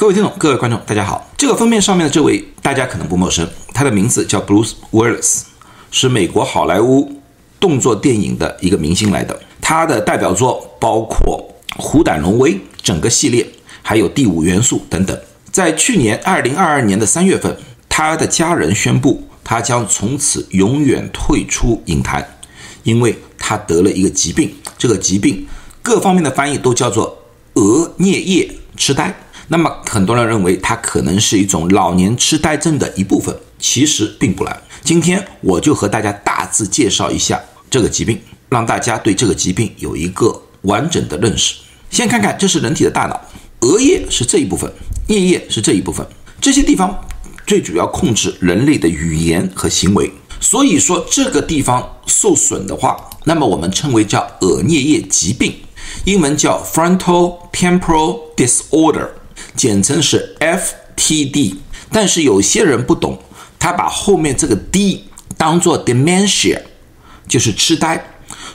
各位听众，各位观众，大家好。这个封面上面的这位大家可能不陌生，他的名字叫 Bruce Willis，是美国好莱坞动作电影的一个明星来的。他的代表作包括《虎胆龙威》整个系列，还有《第五元素》等等。在去年二零二二年的三月份，他的家人宣布他将从此永远退出影坛，因为他得了一个疾病。这个疾病各方面的翻译都叫做额颞叶痴呆。那么很多人认为它可能是一种老年痴呆症的一部分，其实并不然。今天我就和大家大致介绍一下这个疾病，让大家对这个疾病有一个完整的认识。先看看这是人体的大脑，额叶是这一部分，颞叶是这一部分，这些地方最主要控制人类的语言和行为。所以说这个地方受损的话，那么我们称为叫额颞叶疾病，英文叫 frontal temporal disorder。简称是 FTD，但是有些人不懂，他把后面这个 D 当做 dementia，就是痴呆，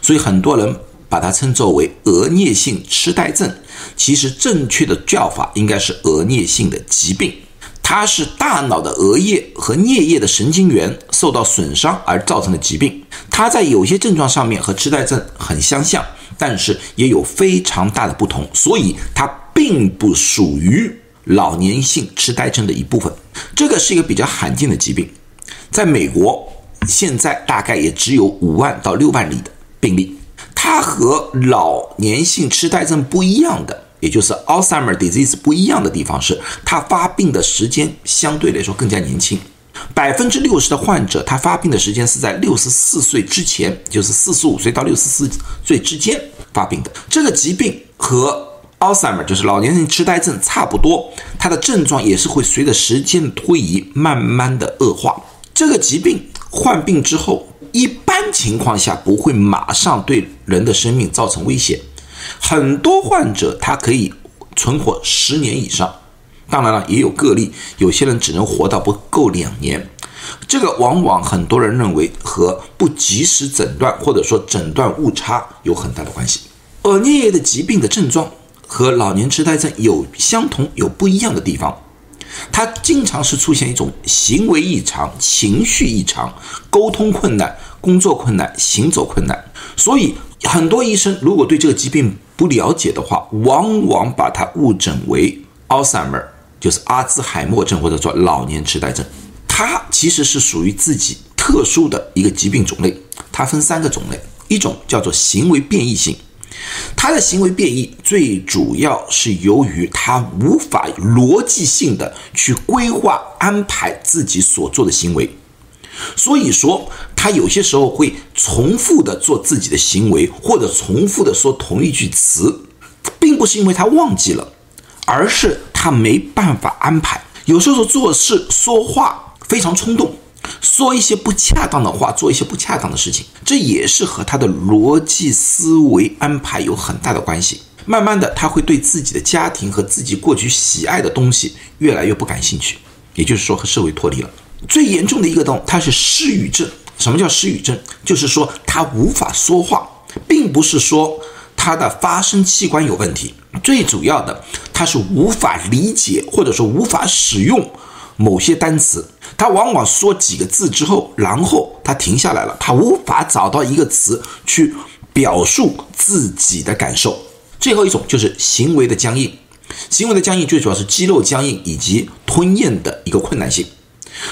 所以很多人把它称作为额颞性痴呆症。其实正确的叫法应该是额颞性的疾病，它是大脑的额叶和颞叶的神经元受到损伤而造成的疾病。它在有些症状上面和痴呆症很相像，但是也有非常大的不同，所以它。并不属于老年性痴呆症的一部分，这个是一个比较罕见的疾病，在美国现在大概也只有五万到六万例的病例。它和老年性痴呆症不一样的，也就是 Alzheimer disease 不一样的地方是，它发病的时间相对来说更加年轻。百分之六十的患者，他发病的时间是在六十四岁之前，就是四十五岁到六十四岁之间发病的。这个疾病和 Alzheimer 就是老年性痴呆症，差不多，它的症状也是会随着时间的推移慢慢的恶化。这个疾病患病之后，一般情况下不会马上对人的生命造成威胁，很多患者他可以存活十年以上。当然了，也有个例，有些人只能活到不够两年。这个往往很多人认为和不及时诊断或者说诊断误差有很大的关系。额颞叶的疾病的症状。和老年痴呆症有相同有不一样的地方，它经常是出现一种行为异常、情绪异常、沟通困难、工作困难、行走困难。所以很多医生如果对这个疾病不了解的话，往往把它误诊为 Alzheimer，就是阿兹海默症或者说老年痴呆症。它其实是属于自己特殊的一个疾病种类，它分三个种类，一种叫做行为变异性。他的行为变异最主要是由于他无法逻辑性的去规划安排自己所做的行为，所以说他有些时候会重复的做自己的行为，或者重复的说同一句词，并不是因为他忘记了，而是他没办法安排。有时候做事说话非常冲动。说一些不恰当的话，做一些不恰当的事情，这也是和他的逻辑思维安排有很大的关系。慢慢的，他会对自己的家庭和自己过去喜爱的东西越来越不感兴趣，也就是说和社会脱离了。最严重的一个东，他是失语症。什么叫失语症？就是说他无法说话，并不是说他的发声器官有问题，最主要的他是无法理解或者说无法使用某些单词。他往往说几个字之后，然后他停下来了，他无法找到一个词去表述自己的感受。最后一种就是行为的僵硬，行为的僵硬最主要是肌肉僵硬以及吞咽的一个困难性，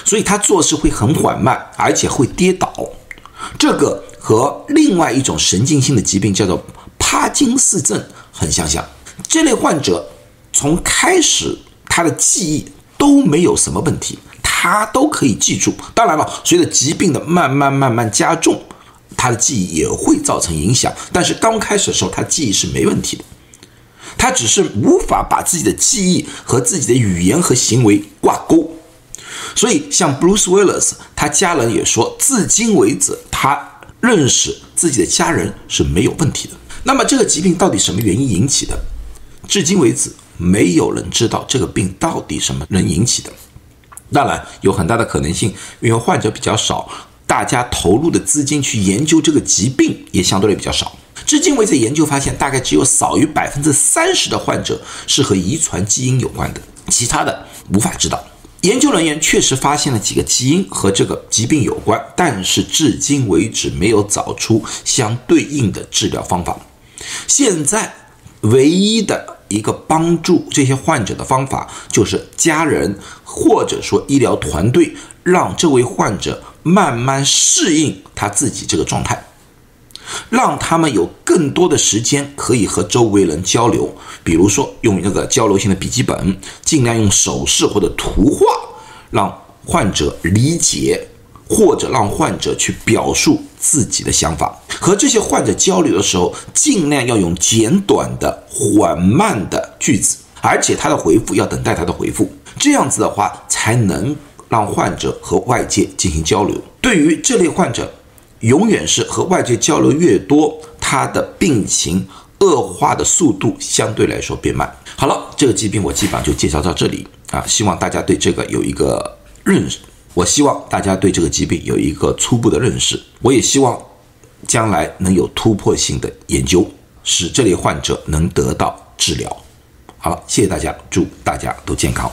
所以他做事会很缓慢，而且会跌倒。这个和另外一种神经性的疾病叫做帕金氏症很相像。这类患者从开始他的记忆都没有什么问题。他都可以记住，当然了，随着疾病的慢慢慢慢加重，他的记忆也会造成影响。但是刚开始的时候，他记忆是没问题的，他只是无法把自己的记忆和自己的语言和行为挂钩。所以，像 Bruce Willis，他家人也说，至今为止，他认识自己的家人是没有问题的。那么，这个疾病到底什么原因引起的？至今为止，没有人知道这个病到底什么人引起的。当然有很大的可能性，因为患者比较少，大家投入的资金去研究这个疾病也相对的比较少。至今为止，研究发现大概只有少于百分之三十的患者是和遗传基因有关的。其他的无法知道。研究人员确实发现了几个基因和这个疾病有关，但是至今为止没有找出相对应的治疗方法。现在唯一的一个帮助这些患者的方法，就是家人或者说医疗团队让这位患者慢慢适应他自己这个状态。让他们有更多的时间可以和周围人交流，比如说用那个交流性的笔记本，尽量用手势或者图画让患者理解，或者让患者去表述自己的想法。和这些患者交流的时候，尽量要用简短的、缓慢的句子，而且他的回复要等待他的回复，这样子的话才能让患者和外界进行交流。对于这类患者。永远是和外界交流越多，他的病情恶化的速度相对来说变慢。好了，这个疾病我基本上就介绍到这里啊，希望大家对这个有一个认识。我希望大家对这个疾病有一个初步的认识。我也希望将来能有突破性的研究，使这类患者能得到治疗。好了，谢谢大家，祝大家都健康。